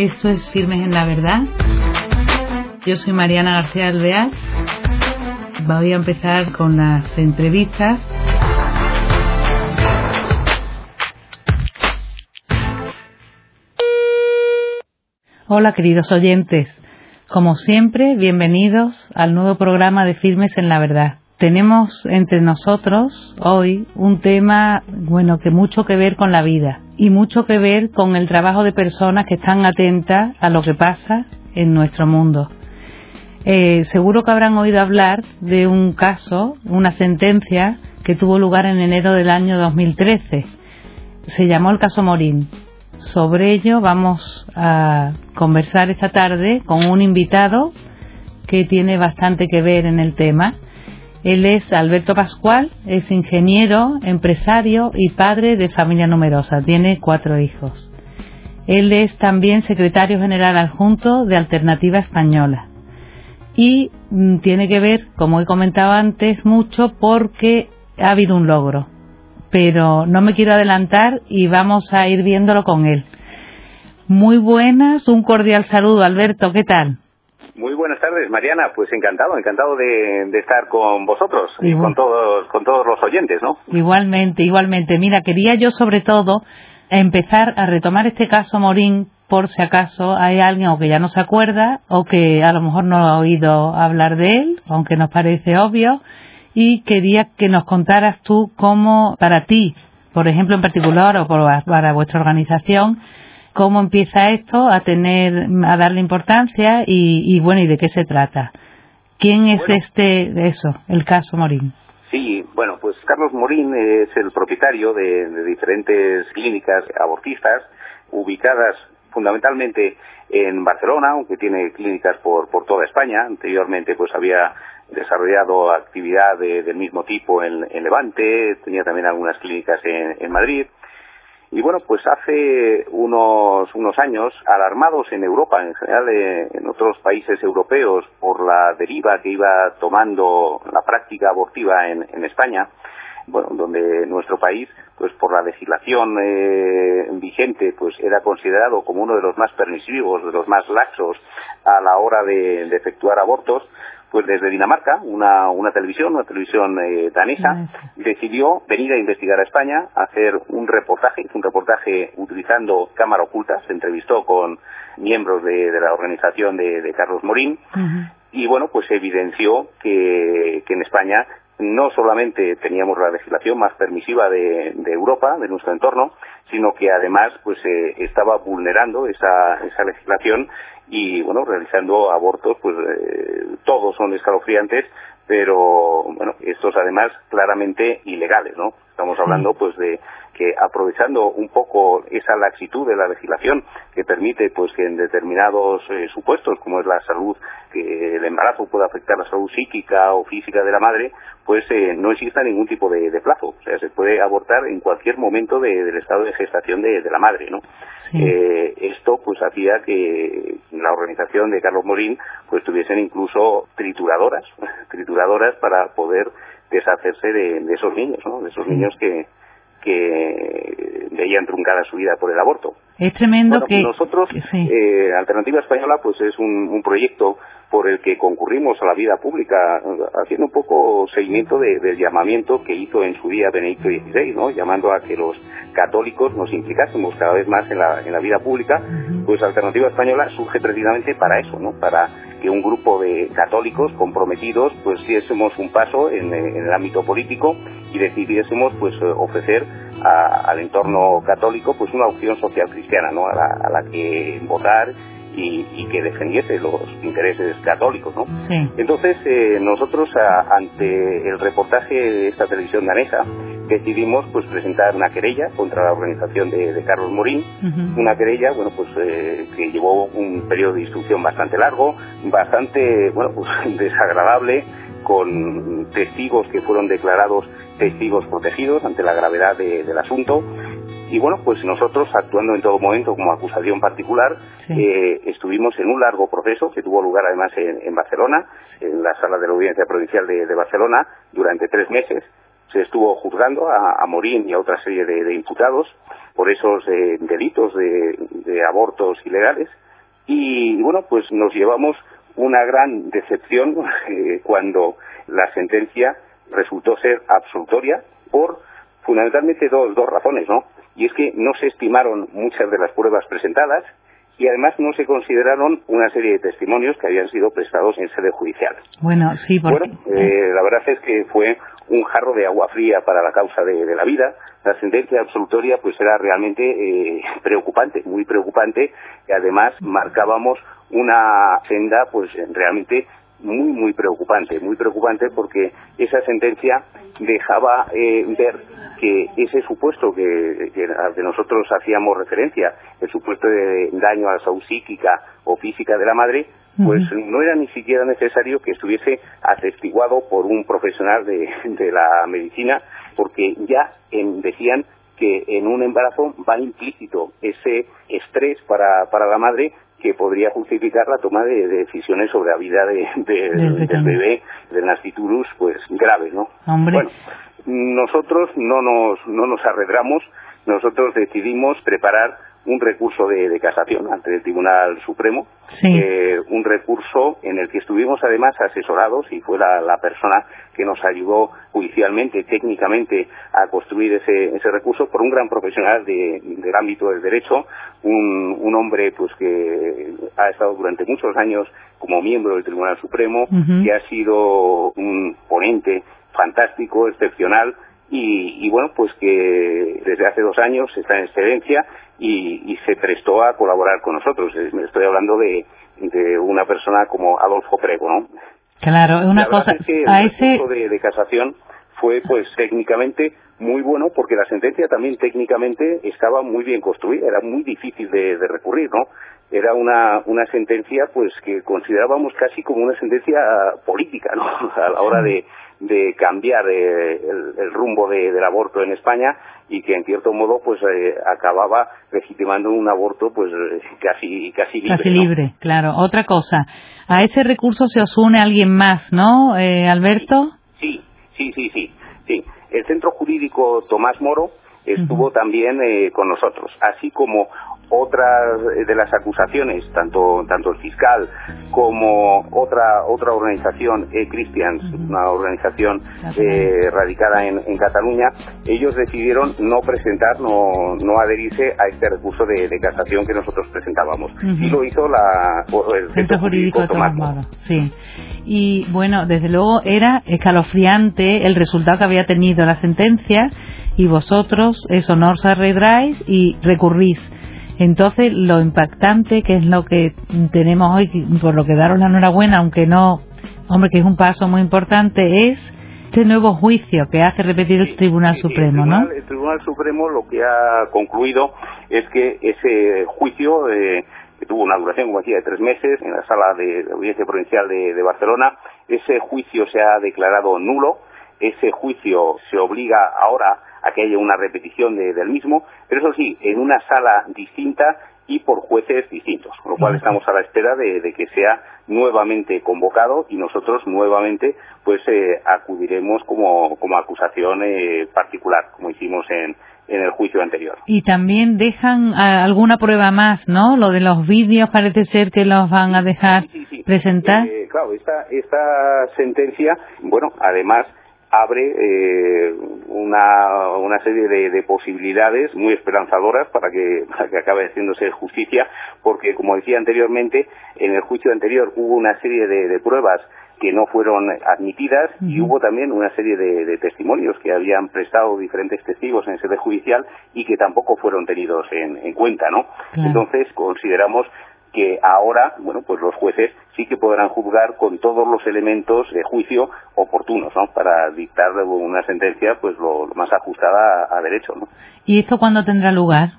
Esto es Firmes en la Verdad. Yo soy Mariana García Alvear. Voy a empezar con las entrevistas. Hola queridos oyentes. Como siempre, bienvenidos al nuevo programa de Firmes en la Verdad tenemos entre nosotros hoy un tema, bueno, que mucho que ver con la vida y mucho que ver con el trabajo de personas que están atentas a lo que pasa en nuestro mundo. Eh, seguro que habrán oído hablar de un caso, una sentencia que tuvo lugar en enero del año 2013. Se llamó el caso Morín. Sobre ello vamos a conversar esta tarde con un invitado que tiene bastante que ver en el tema él es Alberto Pascual, es ingeniero, empresario y padre de familia numerosa. Tiene cuatro hijos. Él es también secretario general adjunto de Alternativa Española. Y mm, tiene que ver, como he comentado antes, mucho porque ha habido un logro. Pero no me quiero adelantar y vamos a ir viéndolo con él. Muy buenas, un cordial saludo, Alberto, ¿qué tal? Muy buenas tardes, Mariana. Pues encantado, encantado de, estar con vosotros y con todos, con todos los oyentes, ¿no? Igualmente, igualmente. Mira, quería yo sobre todo empezar a retomar este caso Morín por si acaso hay alguien o que ya no se acuerda o que a lo mejor no ha oído hablar de él, aunque nos parece obvio, y quería que nos contaras tú cómo para ti, por ejemplo en particular o para vuestra organización, cómo empieza esto a tener, a darle importancia y, bueno, y de qué se trata. ¿Quién es este, eso, el caso Morín? Sí, bueno, pues Carlos Morín es el propietario de, diferentes clínicas abortistas ubicadas fundamentalmente en Barcelona, aunque tiene clínicas por, por toda España. Anteriormente, pues había desarrollado actividad del mismo tipo en, Levante, tenía también algunas clínicas en Madrid. Y bueno, pues hace unos, unos años, alarmados en Europa, en general eh, en otros países europeos, por la deriva que iba tomando la práctica abortiva en, España, bueno, donde nuestro país, pues por la legislación eh, vigente, pues era considerado como uno de los más permisivos, de los más laxos a la hora de efectuar abortos, pues desde Dinamarca, una, una televisión, una televisión eh, danesa, decidió venir a investigar a España, hacer un reportaje, un reportaje utilizando cámara oculta, se entrevistó con miembros de, la organización de, Carlos Morín, y bueno, pues evidenció que, que en España no solamente teníamos la legislación más permisiva de, Europa, de nuestro entorno, sino que además pues eh, estaba vulnerando esa, esa legislación y bueno realizando abortos pues eh, todos son escalofriantes pero bueno estos además claramente ilegales no estamos hablando pues de que aprovechando un poco esa laxitud de la legislación que permite pues que en determinados eh, supuestos como es la salud que el embarazo pueda afectar la salud psíquica o física de la madre pues eh, no exista ningún tipo de, plazo. O sea se puede abortar en cualquier momento del estado de gestación de, la madre no eh, esto pues hacía que la organización de Carlos Morín pues tuviesen incluso trituradoras trituradoras para poder deshacerse de, de esos niños no de esos niños que que veían truncada su vida por el aborto. Es tremendo que nosotros eh, Alternativa Española pues es un, proyecto por el que concurrimos a la vida pública haciendo un poco seguimiento del llamamiento que hizo en su día Benedicto XVI, ¿no? llamando a que los católicos nos implicásemos cada vez más en la, en la vida pública, pues Alternativa Española surge precisamente para eso, ¿no? para que un grupo de católicos comprometidos pues diésemos un paso en, el ámbito político y decidiésemos pues ofrecer al entorno católico pues una opción social cristiana ¿no? a, la, que votar y, que defendiese los intereses católicos, ¿no? Entonces eh, nosotros ante el reportaje de esta televisión danesa decidimos pues presentar una querella contra la organización de, Carlos Morín, una querella bueno pues eh, que llevó un periodo de instrucción bastante largo, bastante bueno pues desagradable con testigos que fueron declarados testigos protegidos ante la gravedad del asunto. Y bueno, pues nosotros, actuando en todo momento como acusación particular, eh, estuvimos en un largo proceso que tuvo lugar además en, Barcelona, en la sala de la Audiencia Provincial de, Barcelona, durante tres meses. Se estuvo juzgando a, Morín y a otra serie de, imputados por esos eh, delitos de, abortos ilegales. Y bueno, pues nos llevamos una gran decepción eh, cuando la sentencia resultó ser absolutoria por fundamentalmente dos, dos razones, ¿no? Y es que no se estimaron muchas de las pruebas presentadas y además no se consideraron una serie de testimonios que habían sido prestados en sede judicial. Bueno, sí, porque... Bueno, eh, la verdad es que fue un jarro de agua fría para la causa de, de la vida. La sentencia absolutoria pues era realmente eh, preocupante, muy preocupante, y además marcábamos una senda pues realmente muy muy preocupante, muy preocupante porque esa sentencia dejaba eh, ver que ese supuesto que, que, al que nosotros hacíamos referencia, el supuesto de daño a la salud psíquica o física de la madre, pues no era ni siquiera necesario que estuviese atestiguado por un profesional de, de la medicina, porque ya en, decían que en un embarazo va implícito ese estrés para, para la madre que podría justificar la toma de, de decisiones sobre la vida de, de, del bebé, del nasciturus, pues graves, ¿no? Hombre. Bueno, nosotros no nos, no nos arredramos, nosotros decidimos preparar un recurso de, de, casación ante el Tribunal Supremo, sí. eh, un recurso en el que estuvimos además asesorados y fue la, la, persona que nos ayudó judicialmente, técnicamente, a construir ese, ese recurso por un gran profesional de, del ámbito del derecho, un, un, hombre pues que ha estado durante muchos años como miembro del Tribunal Supremo, uh -huh. que ha sido un ponente fantástico, excepcional, y, y, bueno, pues que desde hace dos años está en excedencia y, y se prestó a colaborar con nosotros. Me estoy hablando de, de una persona como Adolfo Prego, ¿no? Claro, una cosa. Es que el a ese de, de casación fue pues técnicamente muy bueno porque la sentencia también técnicamente estaba muy bien construida, era muy difícil de, de recurrir, ¿no? Era una, una sentencia pues que considerábamos casi como una sentencia política, ¿no? A la hora de, de cambiar eh, el, el, rumbo de, del aborto en España y que en cierto modo pues eh, acababa legitimando un aborto pues casi casi libre. Casi libre, ¿no? claro. Otra cosa, a ese recurso se os une alguien más, ¿no, eh, Alberto? Sí, sí, sí, sí, sí. El Centro Jurídico Tomás Moro estuvo uh -huh. también eh, con nosotros, así como otras de las acusaciones, tanto tanto el fiscal como otra otra organización, e Christians, una organización eh, radicada en, en, Cataluña, ellos decidieron no presentar, no, no adherirse a este recurso de, de casación que nosotros presentábamos. Uh -huh. Y lo hizo la, el Centro Jurídico, Jurídico Tomás Moro. Sí. Y bueno, desde luego era escalofriante el resultado que había tenido la sentencia y vosotros, eso, no os arredráis y recurrís. Entonces, lo impactante, que es lo que tenemos hoy, por lo que daros la enhorabuena, aunque no, hombre, que es un paso muy importante, es este nuevo juicio que hace repetir el Tribunal sí, Supremo, el tribunal, ¿no? El Tribunal Supremo lo que ha concluido es que ese juicio, eh, que tuvo una duración, como decía, de tres meses en la sala de, de audiencia provincial de, de Barcelona, ese juicio se ha declarado nulo, ese juicio se obliga ahora a que haya una repetición de, del mismo, pero eso sí, en una sala distinta y por jueces distintos, con lo cual estamos a la espera de, de que sea nuevamente convocado y nosotros nuevamente pues eh, acudiremos como, como acusación eh, particular, como hicimos en, en el juicio anterior. Y también dejan alguna prueba más, ¿no? Lo de los vídeos parece ser que los van a dejar sí, sí, sí. presentar. Eh, claro, esta, esta sentencia, bueno, además abre eh, una, una serie de, de, posibilidades muy esperanzadoras para que, para que acabe haciéndose justicia, porque como decía anteriormente, en el juicio anterior hubo una serie de, de pruebas que no fueron admitidas y hubo también una serie de, de, testimonios que habían prestado diferentes testigos en sede judicial y que tampoco fueron tenidos en, en cuenta, ¿no? Claro. Entonces consideramos que ahora, bueno, pues los jueces sí que podrán juzgar con todos los elementos de juicio oportunos, ¿no? Para dictar una sentencia, pues lo, lo más ajustada a, a, derecho, ¿no? ¿Y esto cuándo tendrá lugar?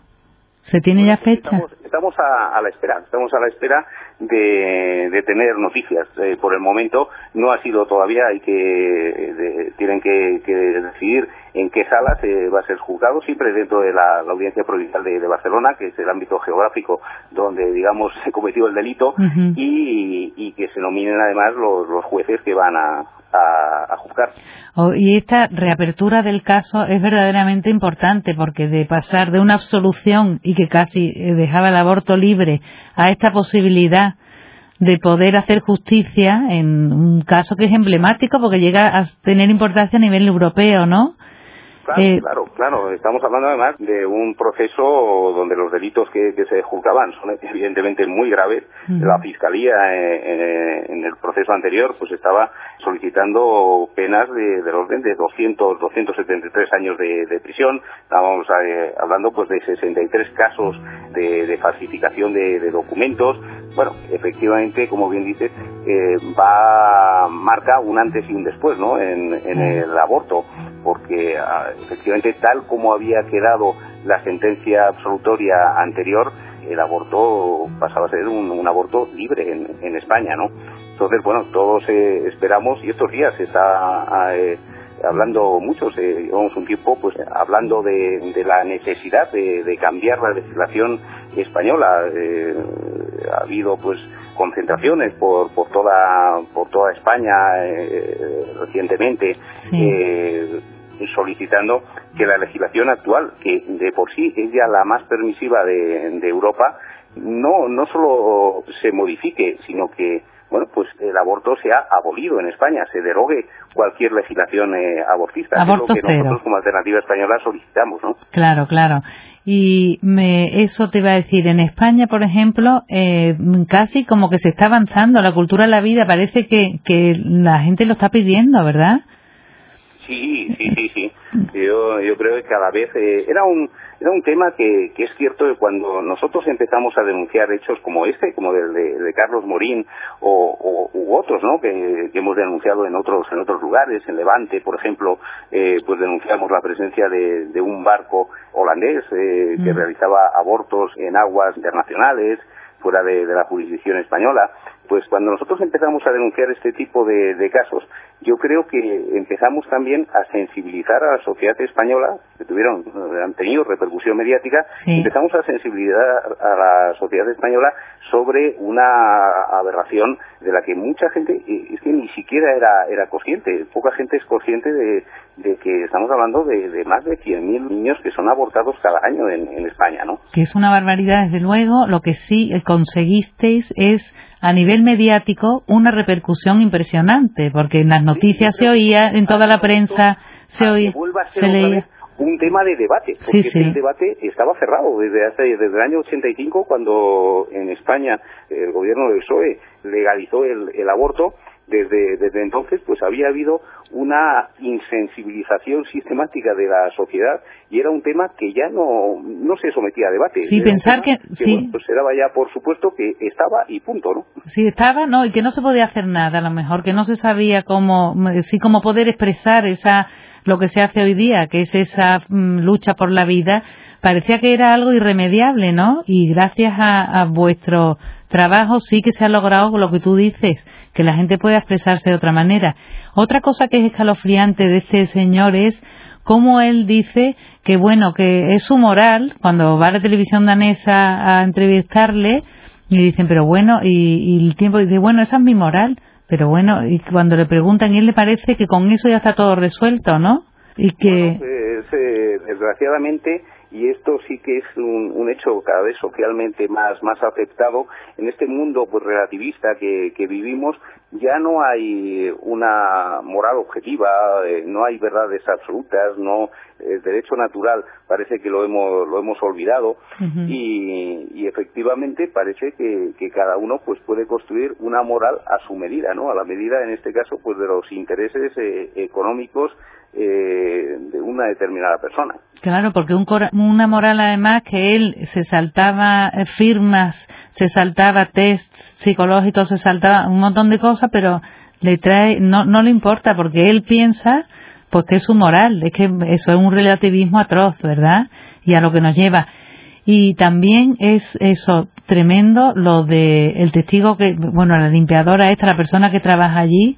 ¿Se tiene bueno, ya fecha? Estamos, estamos a, a, la espera, estamos a la espera de, tener noticias. Eh, por el momento no ha sido todavía, hay que tienen que, decidir en qué sala se va a ser juzgado, siempre dentro de la, audiencia provincial de, Barcelona, que es el ámbito geográfico donde, digamos, se cometió el delito, y, que se nominen además los, jueces que van a, a, juzgar. Oh, y esta reapertura del caso es verdaderamente importante porque de pasar de una absolución y que casi eh, dejaba el aborto libre a esta posibilidad de poder hacer justicia en un caso que es emblemático porque llega a tener importancia a nivel europeo, ¿no? Eh, claro, claro, Estamos hablando además de un proceso donde los delitos que, se juzgaban son evidentemente muy graves. La Fiscalía eh, eh, en, el proceso anterior pues estaba solicitando penas de, del orden de 200, 273 años de, prisión. Estábamos hablando pues de 63 casos de, falsificación de, documentos. Bueno, efectivamente, como bien dices, va marca un antes y un después, ¿no? En, en el aborto porque ah, efectivamente tal como había quedado la sentencia absolutoria anterior, el aborto pasaba a ser un, aborto libre en, España, ¿no? Entonces, bueno, todos eh, esperamos, y estos días se está ah, eh, hablando mucho, llevamos un tiempo pues hablando de, la necesidad de, cambiar la legislación española. Eh, ha habido pues concentraciones por, por toda por toda España recientemente solicitando que la legislación actual, que de por sí es ya la más permisiva de, Europa, no, no solo se modifique, sino que bueno, pues el aborto se ha abolido en España, se derogue cualquier legislación eh, abortista. Aborto es lo que nosotros como alternativa española solicitamos, ¿no? Claro, claro. Y me, eso te iba a decir, en España, por ejemplo, eh, casi como que se está avanzando la cultura de la vida, parece que, que la gente lo está pidiendo, ¿verdad? Sí, sí, sí, sí. Yo, yo creo que cada vez eh, era un era un tema que, que es cierto que cuando nosotros empezamos a denunciar hechos como este, como el de, Carlos Morín o, u otros, ¿no? Que, hemos denunciado en otros en otros lugares, en Levante, por ejemplo, eh, pues denunciamos la presencia de, un barco holandés eh, que mm. realizaba abortos en aguas internacionales fuera de la jurisdicción española pues cuando nosotros empezamos a denunciar este tipo de, casos, yo creo que empezamos también a sensibilizar a la sociedad española, que tuvieron, han tenido repercusión mediática, empezamos a sensibilizar a la sociedad española sobre una aberración de la que mucha gente, es que ni siquiera era, era consciente, poca gente es consciente de, que estamos hablando de, más de 100.000 niños que son abortados cada año en, en España, ¿no? Que es una barbaridad, desde luego, lo que sí conseguisteis es a nivel mediático una repercusión impresionante, porque en las noticias se oía, en toda la prensa se oía, se leía. un tema de debate, porque el debate estaba cerrado desde hace, desde el año 85 cuando en España el gobierno del PSOE legalizó el aborto desde, desde entonces pues había habido una insensibilización sistemática de la sociedad y era un tema que ya no, no se sometía a debate. Sí, pensar que, sí. pues era ya por supuesto que estaba y punto, ¿no? Sí, estaba, no, y que no se podía hacer nada, a lo mejor, que no se sabía cómo, sí, cómo poder expresar esa, lo que se hace hoy día, que es esa mm, lucha por la vida, parecía que era algo irremediable, ¿no? Y gracias a, a vuestro trabajo sí que se ha logrado lo que tú dices, que la gente pueda expresarse de otra manera. Otra cosa que es escalofriante de este señor es cómo él dice que bueno, que es su moral, cuando va a la televisión danesa a entrevistarle, y dicen, pero bueno, y, el tiempo dice, bueno, esa es mi moral, pero bueno, y cuando le preguntan, y él le parece que con eso ya está todo resuelto, ¿no? Y que... Eh, desgraciadamente y esto sí que es un, hecho cada vez socialmente más, más aceptado en este mundo pues relativista que, que vivimos ya no hay una moral objetiva eh, no hay verdades absolutas no el derecho natural parece que lo hemos lo hemos olvidado. Y, y, efectivamente parece que, que, cada uno pues puede construir una moral a su medida no a la medida en este caso pues de los intereses eh, económicos eh, de una determinada persona. Claro, porque un, una moral además que él se saltaba eh, firmas, se saltaba tests psicológicos, se saltaba un montón de cosas, pero le trae, no, no le importa porque él piensa pues que es su moral, es que eso es un relativismo atroz, ¿verdad? Y a lo que nos lleva. Y también es eso, tremendo lo de el testigo que, bueno, la limpiadora esta, la persona que trabaja allí,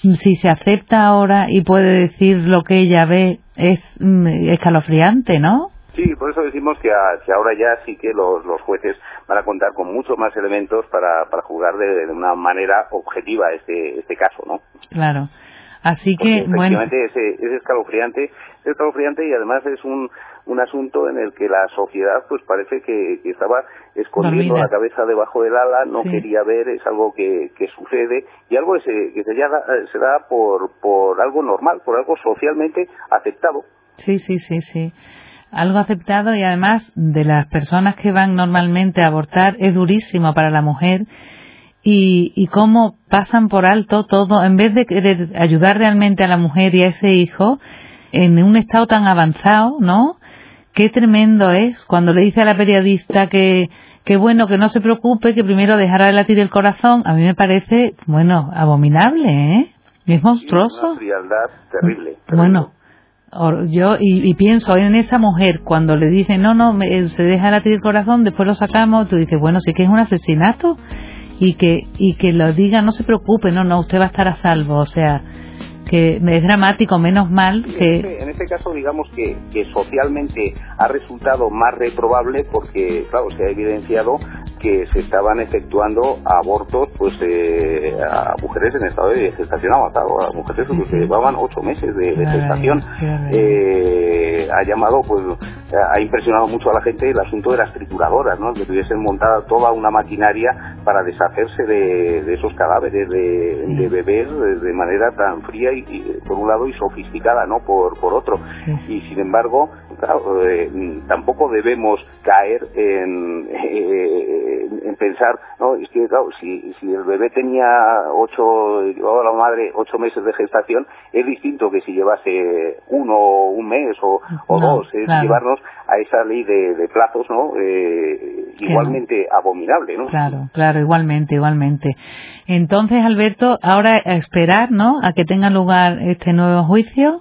si se acepta ahora y puede decir lo que ella ve, es mm, escalofriante, ¿no? Sí, por eso decimos que, ahora ya sí que los, jueces van a contar con muchos más elementos para, para juzgar de, una manera objetiva este, este caso, ¿no? Claro. Así que, bueno. Es, es escalofriante, es escalofriante y además es un, un asunto en el que la sociedad pues parece que, estaba escondiendo la cabeza debajo del ala, no quería ver, es algo que, que sucede y algo que se, que se, se da por, por algo normal, por algo socialmente aceptado. Sí, sí, sí, sí. Algo aceptado y además de las personas que van normalmente a abortar es durísimo para la mujer y, y cómo pasan por alto todo, en vez de querer ayudar realmente a la mujer y a ese hijo en un estado tan avanzado, ¿no? Qué tremendo es cuando le dice a la periodista que, que bueno, que no se preocupe, que primero dejará de latir el corazón, a mí me parece, bueno, abominable, ¿eh? Es monstruoso. Una frialdad terrible. Bueno, yo y, pienso en esa mujer cuando le dicen no no se deja latir el corazón después lo sacamos tú dices bueno sí que es un asesinato y que y que lo diga no se preocupe no no usted va a estar a salvo o sea que es dramático, menos mal que... En este, caso, digamos que, que socialmente ha resultado más reprobable porque, claro, se ha evidenciado que se estaban efectuando abortos pues eh, a mujeres en estado de gestación avanzado, a mujeres que llevaban ocho meses de, gestación. Eh, ha llamado, pues, ha impresionado mucho a la gente el asunto de las trituradoras, ¿no? Que tuviesen montada toda una maquinaria para deshacerse de, esos cadáveres de, bebés de manera tan fría y, por un lado y sofisticada, ¿no? Por, por otro. Y sin embargo, eh, tampoco debemos caer en, en, pensar, no, es que claro, si, si el bebé tenía ocho, llevaba la madre ocho meses de gestación, es distinto que si llevase uno, un mes o, o dos, es llevarnos a esa ley de, plazos, ¿no? Eh, igualmente abominable, ¿no? Claro, claro, igualmente, igualmente. Entonces, Alberto, ahora a esperar, ¿no? A que tenga lugar este nuevo juicio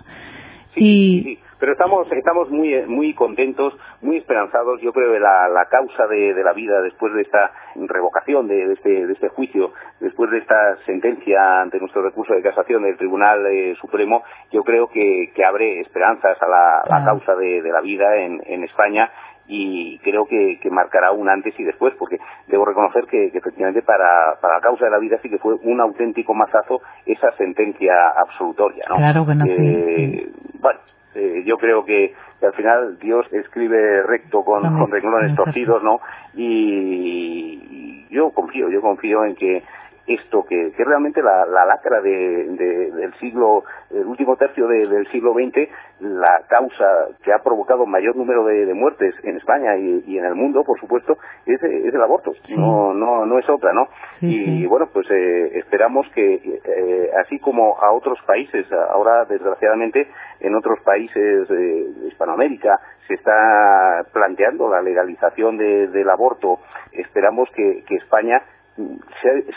y pero estamos estamos muy muy contentos muy esperanzados yo creo que la, la causa de, la vida después de esta revocación de, este de este juicio después de esta sentencia ante nuestro recurso de casación del Tribunal eh, Supremo yo creo que, que abre esperanzas a la, causa de, la vida en, en España y creo que, que, marcará un antes y después, porque debo reconocer que, efectivamente para, para, la causa de la vida sí que fue un auténtico mazazo esa sentencia absolutoria. ¿no? Claro que no, eh, Bueno, eh, yo creo que, al final Dios escribe recto con, con renglones torcidos, ¿no? y, yo confío, yo confío en que esto que, que realmente la, la lacra de, del siglo, el último tercio del siglo XX, la causa que ha provocado mayor número de, muertes en España y, en el mundo, por supuesto, es, es el aborto. No, no, no es otra, ¿no? y bueno, pues eh, esperamos que, eh, así como a otros países, ahora desgraciadamente en otros países de Hispanoamérica se está planteando la legalización del aborto, esperamos que España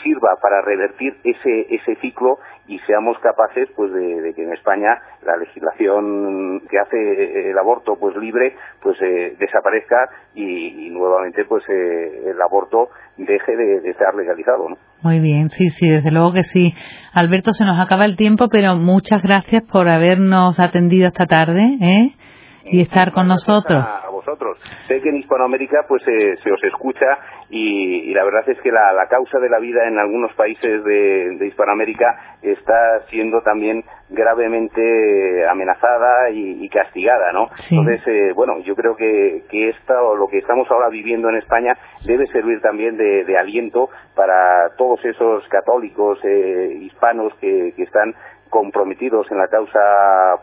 sirva para revertir ese ese ciclo y seamos capaces pues de, que en España la legislación que hace el aborto pues libre pues eh, desaparezca y, nuevamente pues eh, el aborto deje de, de, estar legalizado ¿no? muy bien sí sí desde luego que sí Alberto se nos acaba el tiempo pero muchas gracias por habernos atendido esta tarde ¿eh? y estar con nosotros vosotros. Sé que en Hispanoamérica pues eh, se os escucha y, la verdad es que la, causa de la vida en algunos países de, Hispanoamérica está siendo también gravemente amenazada y, castigada, ¿no? Entonces, eh, bueno, yo creo que, que esto, lo que estamos ahora viviendo en España debe servir también de, aliento para todos esos católicos eh, hispanos que, que están comprometidos en la causa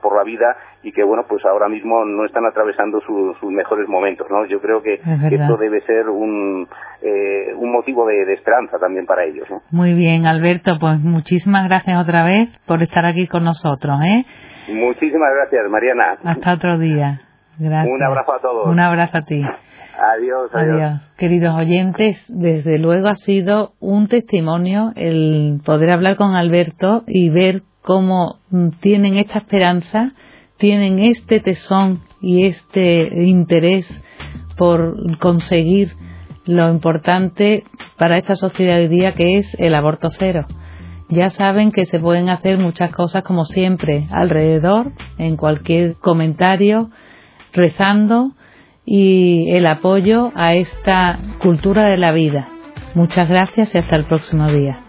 por la vida y que bueno pues ahora mismo no están atravesando sus mejores momentos no yo creo que, esto debe ser un eh, un motivo de, esperanza también para ellos ¿no? muy bien Alberto pues muchísimas gracias otra vez por estar aquí con nosotros ¿eh? muchísimas gracias Mariana. Hasta otro día. Gracias. Un abrazo a todos. Un abrazo a ti. Adiós, adiós, adiós. Queridos oyentes, desde luego ha sido un testimonio el poder hablar con Alberto y ver cómo mm, tienen esta esperanza, tienen este tesón y este interés por conseguir lo importante para esta sociedad hoy día que es el aborto cero. Ya saben que se pueden hacer muchas cosas como siempre alrededor, en cualquier comentario, rezando y el apoyo a esta cultura de la vida. Muchas gracias y hasta el próximo día.